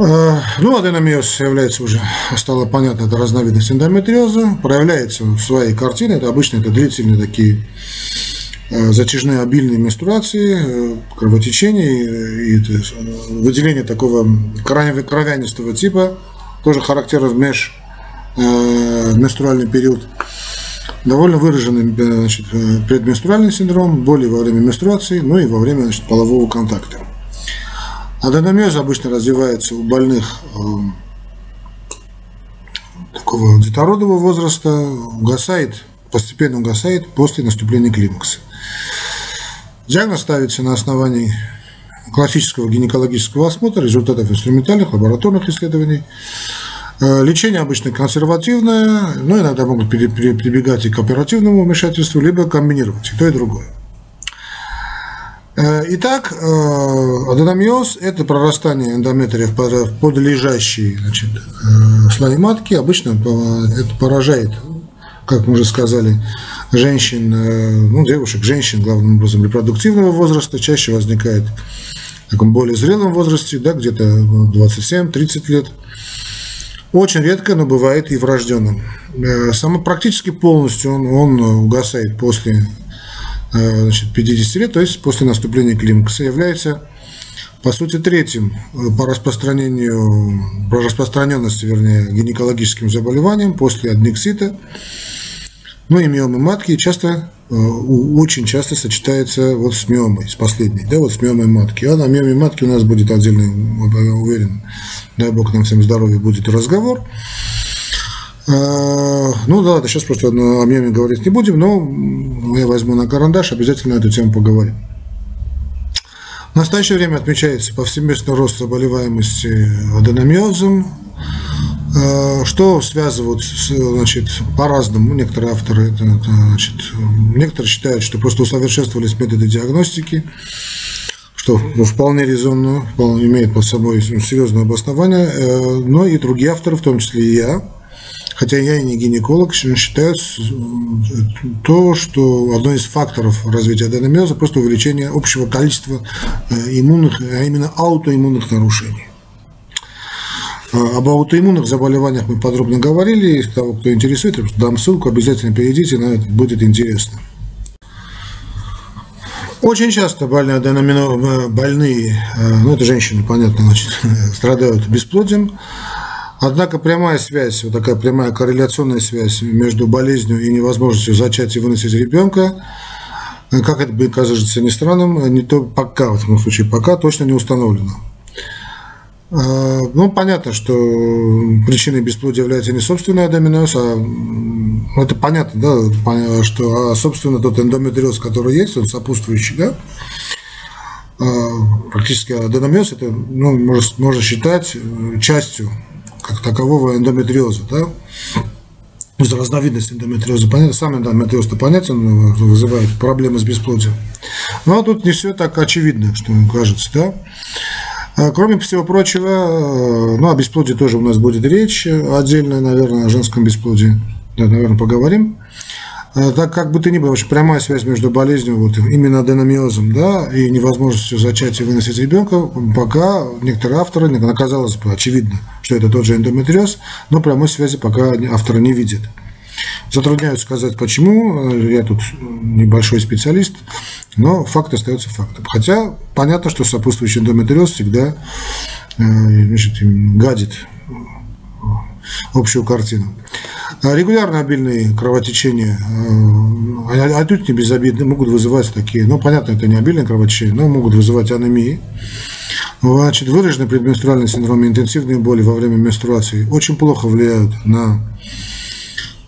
Э, ну, аденомиоз является уже, стало понятно, это разновидность эндометриоза, проявляется в своей картине, это обычно это длительные такие э, затяжные обильные менструации, э, кровотечение и выделение такого кровянистого типа, тоже характерно в меж менструальный период. Довольно выраженный значит, предменструальный синдром, боли во время менструации, ну и во время значит, полового контакта. Аденомиоз обычно развивается у больных эм, такого детородового возраста, угасает, постепенно угасает после наступления климакса. Диагноз ставится на основании классического гинекологического осмотра, результатов инструментальных, лабораторных исследований. Э, лечение обычно консервативное, но иногда могут прибегать и к оперативному вмешательству, либо комбинировать и то, и другое. Э, итак, э, аденомиоз – это прорастание эндометрия в подлежащие значит, э, слои матки. Обычно это поражает, как мы уже сказали, женщин, ну, девушек, женщин, главным образом, репродуктивного возраста. Чаще возникает в таком более зрелом возрасте, да, где-то 27-30 лет. Очень редко, но бывает и врожденным. Само практически полностью он, он угасает после значит, 50 лет, то есть после наступления климакса, является, по сути, третьим э, по распространению, по распространенности, вернее, гинекологическим заболеванием после аднексита, ну и миомы матки, часто, э, очень часто сочетается вот с миомой, с последней, да, вот с миомой матки. А на миоме матки у нас будет отдельный, уверен, дай бог нам всем здоровья, будет разговор. А, ну да, ладно, сейчас просто о меме говорить не будем, но я возьму на карандаш, обязательно эту тему поговорим. В настоящее время отмечается повсеместный рост заболеваемости аденомиозом, а, что связывают значит, по-разному. Некоторые авторы, это, это, значит, некоторые считают, что просто усовершенствовались методы диагностики, что вполне резонно, вполне имеет под собой серьезное обоснование, э, но и другие авторы, в том числе и я, хотя я и не гинеколог, считают то, что одно из факторов развития аденомиоза просто увеличение общего количества э, иммунных, а именно аутоиммунных нарушений. А, об аутоиммунных заболеваниях мы подробно говорили. Если того, кто интересует, дам ссылку, обязательно перейдите, на это будет интересно. Очень часто больные, э, больные, э, ну это женщины, понятно, значит, страдают бесплодием. Однако прямая связь, вот такая прямая корреляционная связь между болезнью и невозможностью зачать и выносить ребенка, как это бы кажется не странным, не то пока, в этом случае пока точно не установлено. А, ну, понятно, что причиной бесплодия является не собственный адоминоз, а это понятно, да, что, а, собственно, тот эндометриоз, который есть, он сопутствующий, да, практически аденомиоз, это, ну, можно, можно считать частью как такового эндометриоза, да, из разновидности эндометриоза. Понятно, сам эндометриоз-то понятен, вызывает проблемы с бесплодием. Но тут не все так очевидно, что кажется, да. А, кроме всего прочего, ну, о бесплодии тоже у нас будет речь отдельно, наверное, о женском бесплодии. Да, наверное, поговорим. Э, так как бы то ни было, очень прямая связь между болезнью, вот, именно аденомиозом, да, и невозможностью зачать и выносить ребенка, пока некоторые авторы, оказалось бы очевидно, что это тот же эндометриоз, но прямой связи пока авторы не видят. Затрудняют сказать почему, э, я тут небольшой специалист, но факт остается фактом. Хотя понятно, что сопутствующий эндометриоз всегда э, значит, гадит общую картину. А регулярно обильные кровотечения, а отнюдь не безобидны, могут вызывать такие, ну, понятно, это не обильное кровотечение, но могут вызывать анемии. Значит, выраженный предменструальный синдром и интенсивные боли во время менструации очень плохо влияют на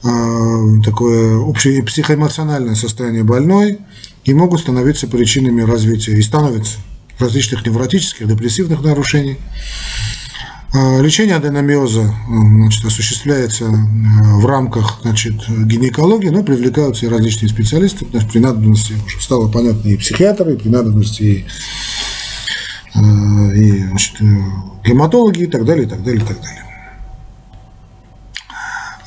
э, такое общее психоэмоциональное состояние больной и могут становиться причинами развития и становятся различных невротических, депрессивных нарушений. А, лечение аденомиоза значит, осуществляется э, в рамках значит, гинекологии, но привлекаются и различные специалисты, значит, при надобности уже стало понятно и психиатры, и при надобности и, э, и значит, э, гематологи и так далее, и так далее, и так далее.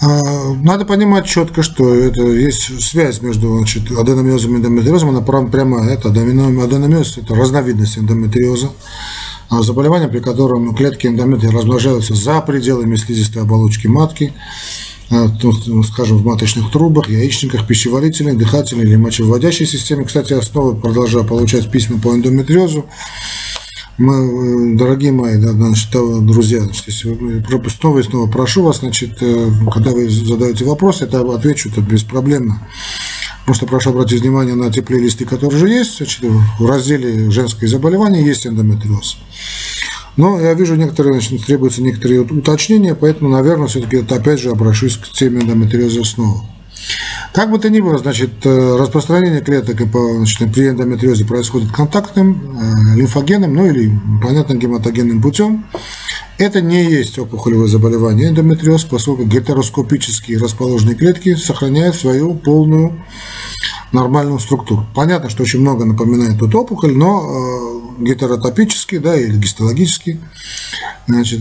А, надо понимать четко, что это есть связь между значит, аденомиозом и эндометриозом, она прямая. Это аденомиоз – это разновидность эндометриоза. Заболевание, при котором клетки эндометрия размножаются за пределами слизистой оболочки матки, а, ну, скажем, в маточных трубах, яичниках, пищеварительной, дыхательной или мочевыводящей системе. Кстати, основы продолжаю получать письма по эндометриозу. Мы, э, дорогие мои, да, значит, друзья, значит, вы, снова и снова прошу вас, значит, э, когда вы задаете вопрос, я отвечу это беспроблемно. Просто прошу обратить внимание на те плейлисты, которые уже есть. Значит, в разделе «Женские заболевания» есть эндометриоз. Но я вижу, некоторые, значит, требуются некоторые уточнения, поэтому, наверное, все-таки опять же обращусь к теме эндометриоза снова. Как бы то ни было, значит, э, распространение клеток значит, при эндометриозе происходит контактным, э, лимфогенным, ну или, понятно, гематогенным путем. Это не есть опухолевое заболевание. Эндометриоз, поскольку гетероскопические расположенные клетки сохраняют свою полную нормальную структуру. Понятно, что очень много напоминает тут опухоль, но э, гетеротопический, да, или гистологический, значит,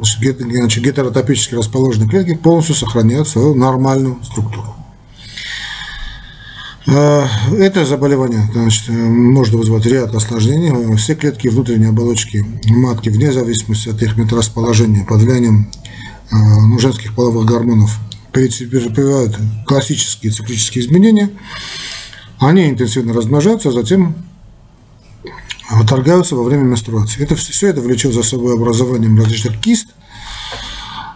значит, гетеротопически расположенные клетки полностью сохраняют свою нормальную структуру. Э, это заболевание значит, может вызвать ряд осложнений. Все клетки внутренней оболочки матки, вне зависимости от их месторасположения, под влиянием э, ну, женских половых гормонов, претерпевают классические циклические изменения. Они интенсивно размножаются, а затем выторгаются во время менструации. Это, все это влечет за собой образованием различных кист –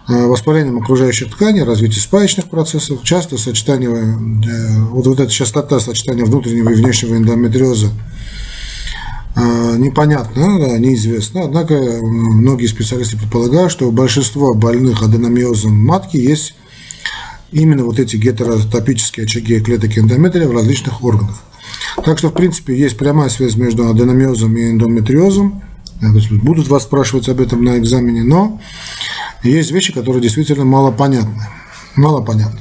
Э, воспалением окружающих тканей, развитие спаечных процессов, часто сочетание, э, вот, вот эта частота сочетания внутреннего и внешнего эндометриоза э, непонятно, да, неизвестно, однако многие специалисты предполагают, что у большинства больных аденомиозом матки есть именно вот эти гетеротопические очаги клеток эндометрия в различных органах. Так что, в принципе, есть прямая связь между аденомиозом и эндометриозом. Будут вас спрашивать об этом на экзамене, но есть вещи, которые действительно мало понятны. Мало понятны.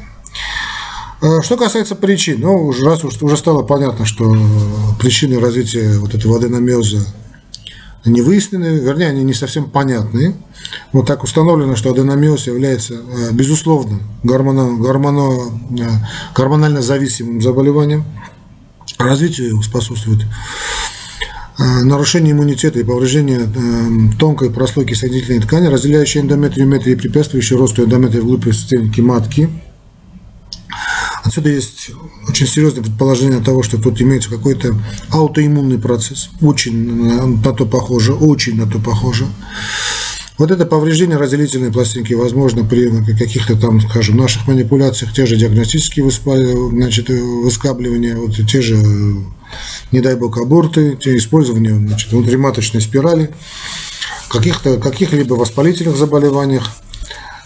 Э, что касается причин, ну, раз уж уже стало понятно, что причины развития вот этого аденомиоза не выяснены, вернее, они не совсем понятны. Вот так установлено, что аденомиоз является, э, безусловно, гормоно, гормоно, э, гормонально зависимым заболеванием. Развитию его способствует Э, нарушение иммунитета и повреждение тонкой прослойки соединительной ткани, разделяющей эндометрию и препятствующей росту эндометрия вглубь стенки матки. Отсюда есть очень серьезное предположение того, что тут имеется какой-то аутоиммунный процесс. Очень на то похоже, очень на то похоже. Вот это повреждение разделительной пластинки возможно при каких-то там, скажем, наших манипуляциях, те же диагностические значит, выскабливания, вот те же не дай бог, аборты, использование значит, внутриматочной спирали, каких-то, каких-либо воспалительных заболеваниях,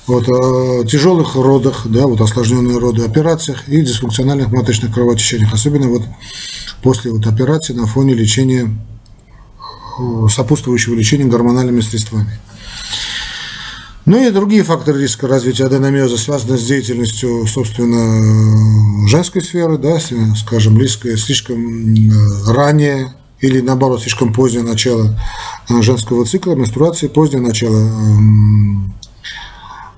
вот, э, тяжелых родах, да, вот осложненные роды, операциях и дисфункциональных маточных кровотечениях, особенно вот после вот операции на фоне лечения, э, сопутствующего лечения гормональными средствами. Ну и другие факторы риска развития аденомиоза связаны с деятельностью, собственно, женской сферы, да, скажем, близкое, слишком э, ранее или наоборот слишком позднее начало э, женского цикла, менструации, позднее начало эм, э,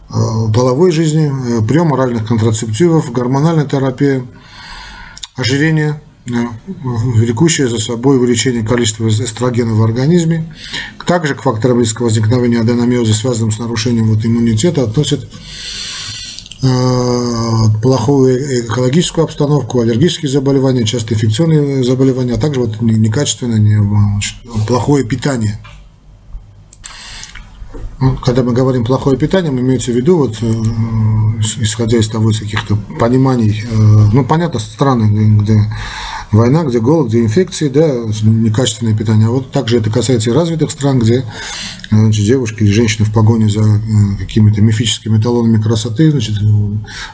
половой жизни, прием оральных контрацептивов, гормональная терапия, ожирение, влекущее за собой увеличение количества эстрогена в организме. Также к факторам риска возникновения аденомиоза, связанным с нарушением вот иммунитета, относят э, плохую экологическую обстановку, аллергические заболевания, часто инфекционные заболевания, а также вот некачественное, плохое питание. Ну, когда мы говорим плохое питание, мы имеется в виду, вот, э, исходя из того, из каких-то пониманий, э, ну, понятно, страны, где война, где голод, где инфекции, да, некачественное питание. А вот также это касается и развитых стран, где значит, девушки или женщины в погоне за э, какими-то мифическими эталонами красоты значит,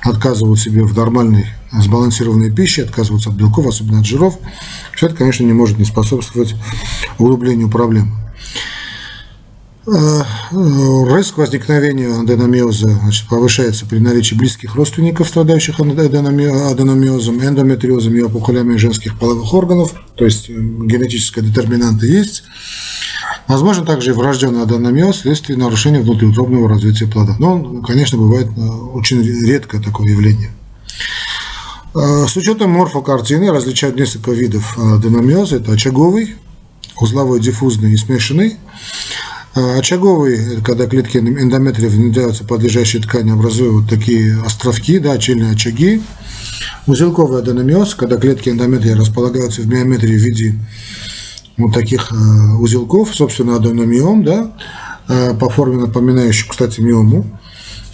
отказывают себе в нормальной сбалансированной пище, отказываются от белков, особенно от жиров. Все это, конечно, не может не способствовать углублению проблем. Э, риск возникновения аденомиоза значит, повышается при наличии близких родственников, страдающих аденомиозом, эндометриозом и опухолями женских половых органов, то есть э, генетическая детерминанта есть. Возможно также и врожденный аденомиоз вследствие нарушения внутриутробного развития плода. Но, конечно, бывает э, очень редко такое явление. С учетом морфокартины различают несколько видов аденомиоза. Это очаговый, узловой, диффузный и смешанный. А очаговый, когда клетки эндометрия внедряются под лежащей ткани, образуют вот такие островки, да, отдельные очаги. Узелковый аденомиоз, когда клетки эндометрия располагаются в миометрии в виде вот таких э, узелков, собственно, аденомиом, да, э, по форме напоминающих, кстати, миому.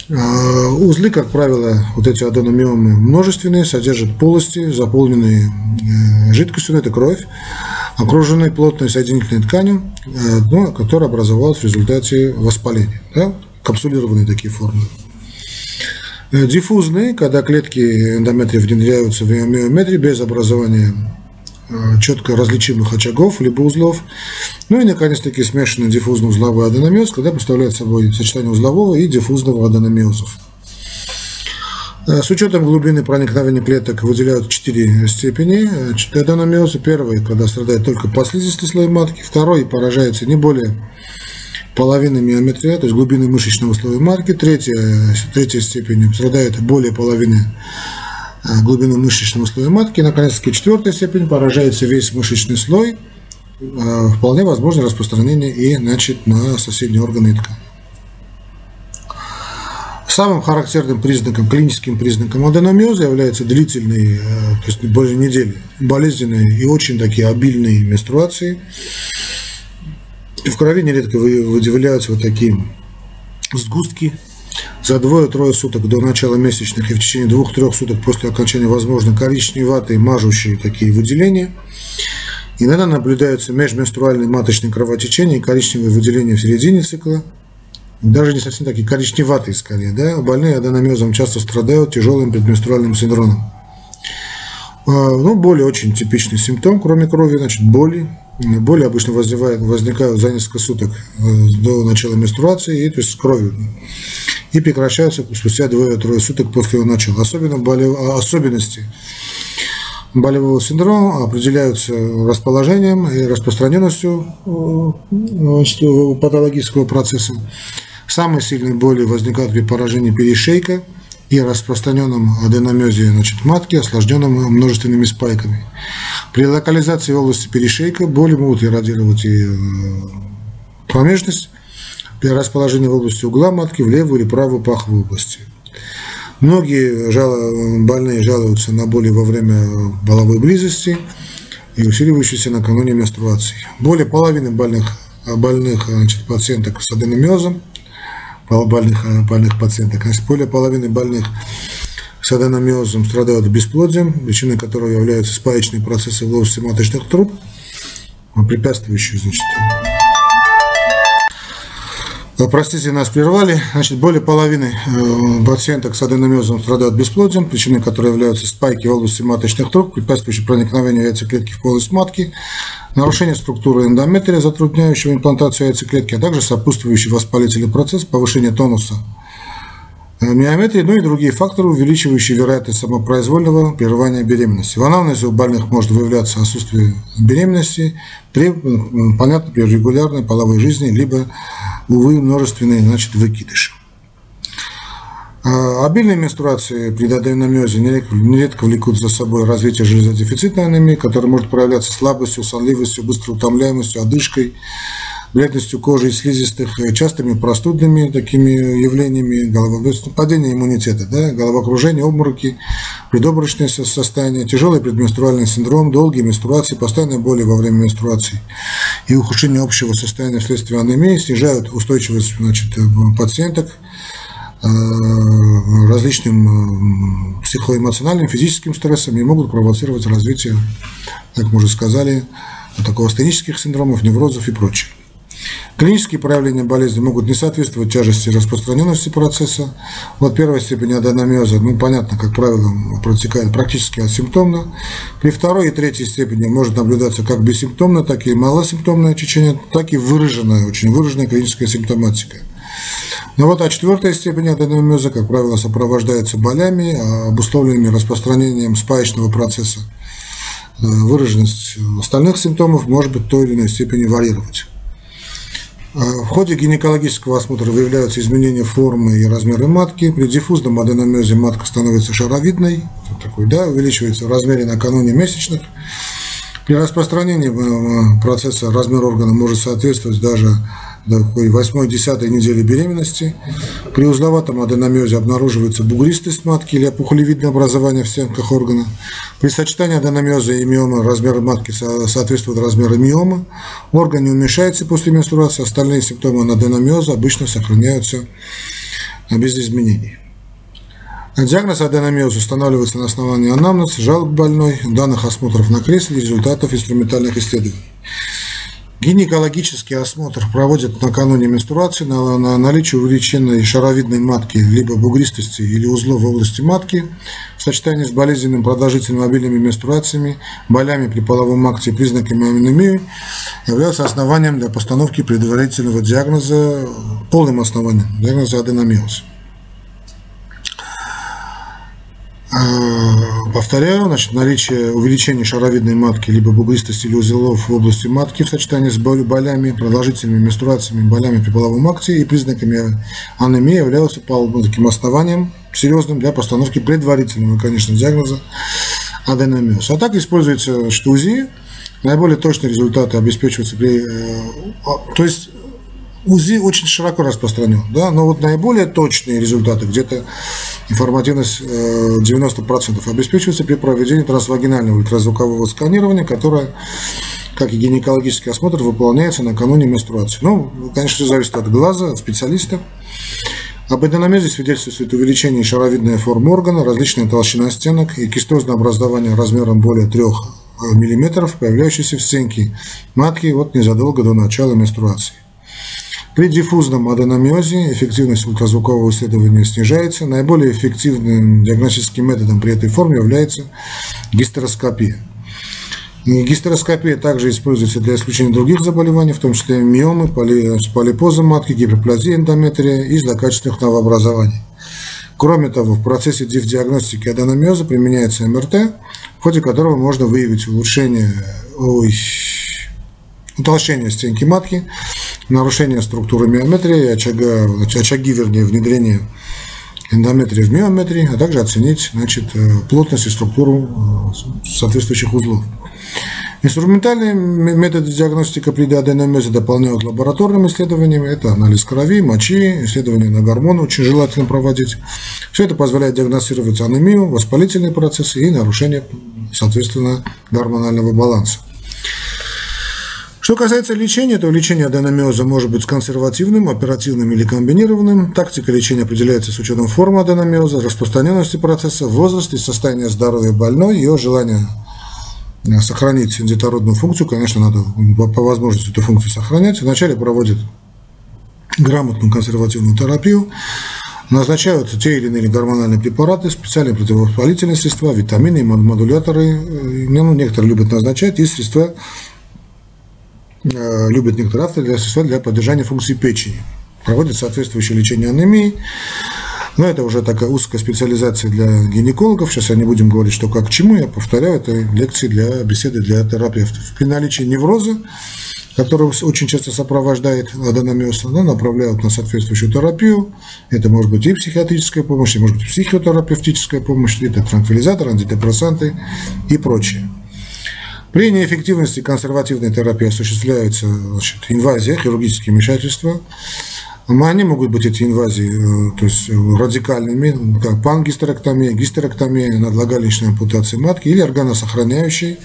Э, узлы, как правило, вот эти аденомиомы множественные, содержат полости, заполненные жидкостью, это кровь, окруженной плотной соединительной тканью, ну, которая образовалась в результате воспаления. Да? Капсулированные такие формы. Диффузные, когда клетки эндометрия внедряются в миометрии без образования Э, четко различимых очагов либо узлов. Ну и, наконец-таки, смешанный диффузно-узловой аденомиоз, когда представляет собой сочетание узлового и диффузного аденомиозов. Э, с учетом глубины проникновения клеток выделяют четыре степени аденомиоза. Первый, когда страдает только послизистый слой матки. Второй поражается не более половины миометрия, то есть глубины мышечного слоя матки. Третья, третья степень страдает более половины Э, глубину мышечного слоя матки. И, наконец-таки, четвертая степень поражается весь мышечный слой. Э, вполне возможно распространение и значит, на соседние органы и ткани. Самым характерным признаком, клиническим признаком аденомиоза является длительные, э, то есть более недели, болезненные и очень такие обильные менструации. И в крови нередко выделяются вот такие сгустки за двое-трое суток до начала месячных и в течение двух-трех суток после окончания возможно коричневатые мажущие такие выделения. Иногда наблюдаются межменструальные маточные кровотечения и коричневые выделения в середине цикла. Даже не совсем такие коричневатые скорее. Да? Больные аденомиозом часто страдают тяжелым предменструальным синдромом. А, ну, боли очень типичный симптом, кроме крови, значит, боли. Боли обычно возникают, за несколько суток э, до начала менструации, и, то есть с кровью и прекращаются спустя двое-трое суток после его начала. Особенно болев... особенности болевого синдрома определяются расположением и распространенностью э, патологического процесса. Самые сильные боли возникают при поражении перешейка и распространенном аденомезе значит, матки, осложненном множественными спайками. При локализации в области перешейка боли могут иррадировать и э, промежность, при расположении в области угла матки в левую или правую паховую области. Многие больные жалуются на боли во время половой близости и усиливающиеся накануне менструации. Более половины больных, больных значит, пациенток с аденомиозом, больных, больных пациенток, значит, более половины больных с аденомиозом страдают бесплодием, причиной которого являются спаечные процессы в области маточных труб, препятствующие значит, Э, простите, нас прервали. Значит, более половины э, пациенток с аденомиозом страдают бесплодием, причиной которой являются спайки в области маточных труб, препятствующие проникновению яйцеклетки в полость матки, нарушение структуры эндометрия, затрудняющего имплантацию яйцеклетки, а также сопутствующий воспалительный процесс, повышение тонуса э, миометрии, ну и другие факторы, увеличивающие вероятность самопроизвольного прерывания беременности. В анамнезе у больных может выявляться отсутствие беременности, при, понятно, при регулярной половой жизни, либо увы, множественные значит, выкидыши. А обильные менструации при аденомиозе нередко влекут за собой развитие железодефицитной анемии, которая может проявляться слабостью, сонливостью, быстрой утомляемостью, одышкой, бледностью кожи и слизистых, э, частыми простудными такими явлениями, голова, падение иммунитета, да, головокружение, обмороки, предобморочное состояние, тяжелый предменструальный синдром, долгие менструации, постоянные боли во время менструации и ухудшение общего состояния вследствие анемии снижают устойчивость значит, э, пациенток э, различным психоэмоциональным, физическим стрессам и могут провоцировать развитие, как мы уже сказали, такого астенических синдромов, неврозов и прочее. Клинические проявления болезни могут не соответствовать тяжести и распространенности процесса. Вот первой степени аденомиоза, ну, понятно, как правило, протекает практически асимптомно. При второй и третьей степени может наблюдаться как бессимптомное, так и малосимптомное течение, так и выраженная, очень выраженная клиническая симптоматика. Но вот а четвертая степень аденомиоза, как правило, сопровождается болями, обусловленными распространением спаечного процесса. Э, выраженность остальных симптомов может быть в той или иной степени варьировать. В ходе гинекологического осмотра выявляются изменения формы и размера матки. При диффузном аденомезе матка становится шаровидной, такой, да, увеличивается в размере накануне месячных. При распространении э, процесса размер органа может соответствовать даже такой 8-10 недели беременности. При узловатом аденомезе обнаруживается бугристость матки или опухолевидное образование в стенках органа. При сочетании аденомеза и миомы размеры матки соответствуют размеру миомы. Орган не уменьшается после менструации, остальные симптомы аденомеза обычно сохраняются без изменений. Диагноз аденомиоз устанавливается на основании анамнеза, жалоб больной, данных осмотров на кресле и результатов инструментальных исследований. Гинекологический осмотр проводят накануне менструации на, на наличие увеличенной шаровидной матки, либо бугристости или узлов в области матки, в сочетании с болезненными продолжительными мобильными менструациями, болями при половом акте и признаками аминемии, являются основанием для постановки предварительного диагноза, полным основанием диагноза аденомиоз. А, повторяю, значит, наличие увеличения шаровидной матки либо бугристости или узелов в области матки в сочетании с болями, продолжительными менструациями, болями при половом акте и признаками анемии являются таким основанием серьезным для постановки предварительного, конечно, диагноза аденомиоз. А так используется значит, наиболее точные результаты обеспечиваются при... Э, то есть УЗИ очень широко распространен, да, но вот наиболее точные результаты, где-то информативность 90% э, обеспечивается при проведении трансвагинального ультразвукового сканирования, которое, как и гинекологический осмотр, выполняется накануне менструации. Ну, конечно, все зависит от глаза, от специалиста. Об эденомезе свидетельствует увеличение шаровидной формы органа, различная толщина стенок и кистозное образование размером более 3 мм, появляющиеся в стенке матки вот незадолго до начала менструации. При диффузном аденомиозе эффективность ультразвукового исследования снижается. Наиболее эффективным диагностическим методом при этой форме является гистероскопия. И гистероскопия также используется для исключения других заболеваний, в том числе миомы, поли, полипозы матки, гиперплазия эндометрия и злокачественных новообразований. Кроме того, в процессе диагностики аденомиоза применяется МРТ, в ходе которого можно выявить улучшение, ой, утолщение стенки матки, нарушение структуры миометрии, очага, очаги, вернее, внедрения эндометрии в миометрии, а также оценить значит, э, плотность и структуру э, соответствующих узлов. Инструментальные методы диагностики при аденомезе дополняют лабораторными исследованиями. Это анализ крови, мочи, исследования на гормоны очень желательно проводить. Все это позволяет диагностировать анемию, воспалительные процессы и нарушение, соответственно, гормонального баланса. Что касается лечения, то лечение аденомиоза может быть консервативным, оперативным или комбинированным. Тактика лечения определяется с учетом формы аденомиоза, распространенности процесса, возраста и состояния здоровья больной, ее желания э, сохранить детородную функцию. Конечно, надо по возможности эту функцию сохранять. Вначале проводят грамотную консервативную терапию, назначают те или иные гормональные препараты, специальные противовоспалительные средства, витамины, модуляторы. Э, ну, некоторые любят назначать и средства любят некоторые авторы для средства для поддержания функции печени. Проводят соответствующее лечение анемии. Но это уже такая узкая специализация для гинекологов. Сейчас я не будем говорить, что как к чему. Я повторяю, это лекции для беседы для терапевтов. При наличии невроза, который очень часто сопровождает аденомиоз, она направляют на соответствующую терапию. Это может быть и психиатрическая помощь, и может быть психотерапевтическая помощь, это транквилизаторы, антидепрессанты и прочее. При неэффективности консервативной терапии осуществляется значит, инвазия, хирургические вмешательства. Они могут быть, эти инвазии, э, то есть радикальными, как пангистерэктомия, гистерэктомия, надлагалищная ампутация матки или органосохраняющей,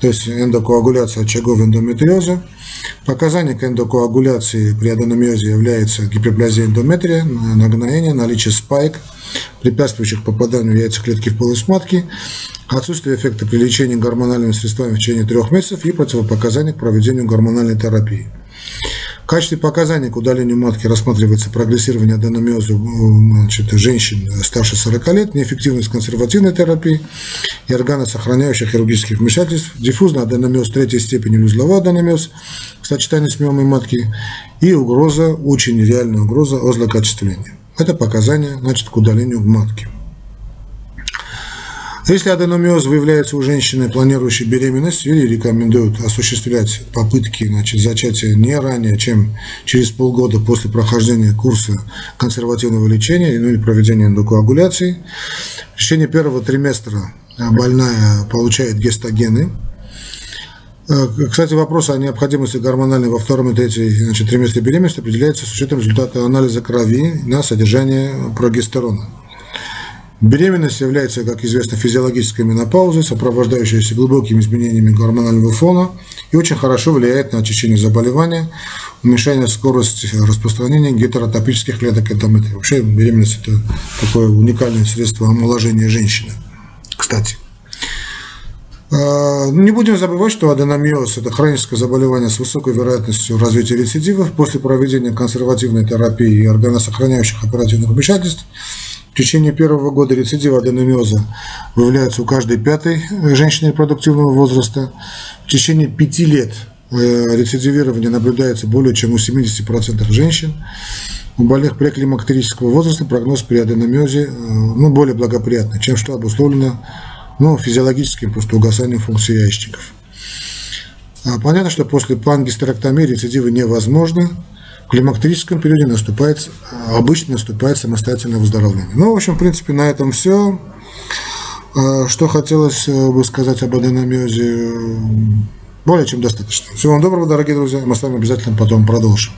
то есть эндокоагуляция очагов эндометриоза. Показания к эндокоагуляции при аденомиозе является гиперплазия эндометрия, нагноение, наличие спайк, препятствующих попаданию яйцеклетки в полость матки, отсутствие эффекта при лечении гормональными средствами в течение трех месяцев и противопоказания к проведению гормональной терапии. Качестве показаний к удалению матки рассматривается прогрессирование аденомиоза значит, женщин старше 40 лет, неэффективность консервативной терапии и органосохраняющих хирургических вмешательств, диффузный аденомиоз третьей степени или узловой аденомиоз в сочетании с миомой матки и угроза, очень реальная угроза озлокачествления. Это показания значит, к удалению матки. Если аденомиоз выявляется у женщины, планирующей беременность, или рекомендуют осуществлять попытки значит, зачатия не ранее, чем через полгода после прохождения курса консервативного лечения ну, или проведения эндокоагуляции. В течение первого триместра больная получает гестогены, Э, кстати, вопрос о необходимости гормональной во втором и третьей значит, триместре беременности определяется с учетом результата анализа крови на содержание прогестерона. Беременность является, как известно, физиологической менопаузой, сопровождающейся глубокими изменениями гормонального фона и очень хорошо влияет на очищение заболевания, уменьшение скорости распространения гетеротопических клеток эндометрия. Вообще беременность – это такое уникальное средство омоложения женщины. Кстати. А, не будем забывать, что аденомиоз – это хроническое заболевание с высокой вероятностью развития рецидивов после проведения консервативной терапии и органосохраняющих оперативных вмешательств – течение первого года рецидива аденомиоза выявляется у каждой пятой женщины репродуктивного возраста. В течение пяти лет э, рецидивирование наблюдается более чем у 70% женщин. У больных преклимактерического возраста прогноз при аденомиозе э, ну, более благоприятный, чем что обусловлено ну, физиологическим просто угасанием функций яичников. А понятно, что после пангистерэктомии рецидивы невозможны, в климактерическом периоде наступает, обычно наступает самостоятельное выздоровление. Ну, в общем, в принципе, на этом все. А, что хотелось э, бы сказать об аденомиозе, более чем достаточно. Всего вам доброго, дорогие друзья. Мы с вами обязательно потом продолжим.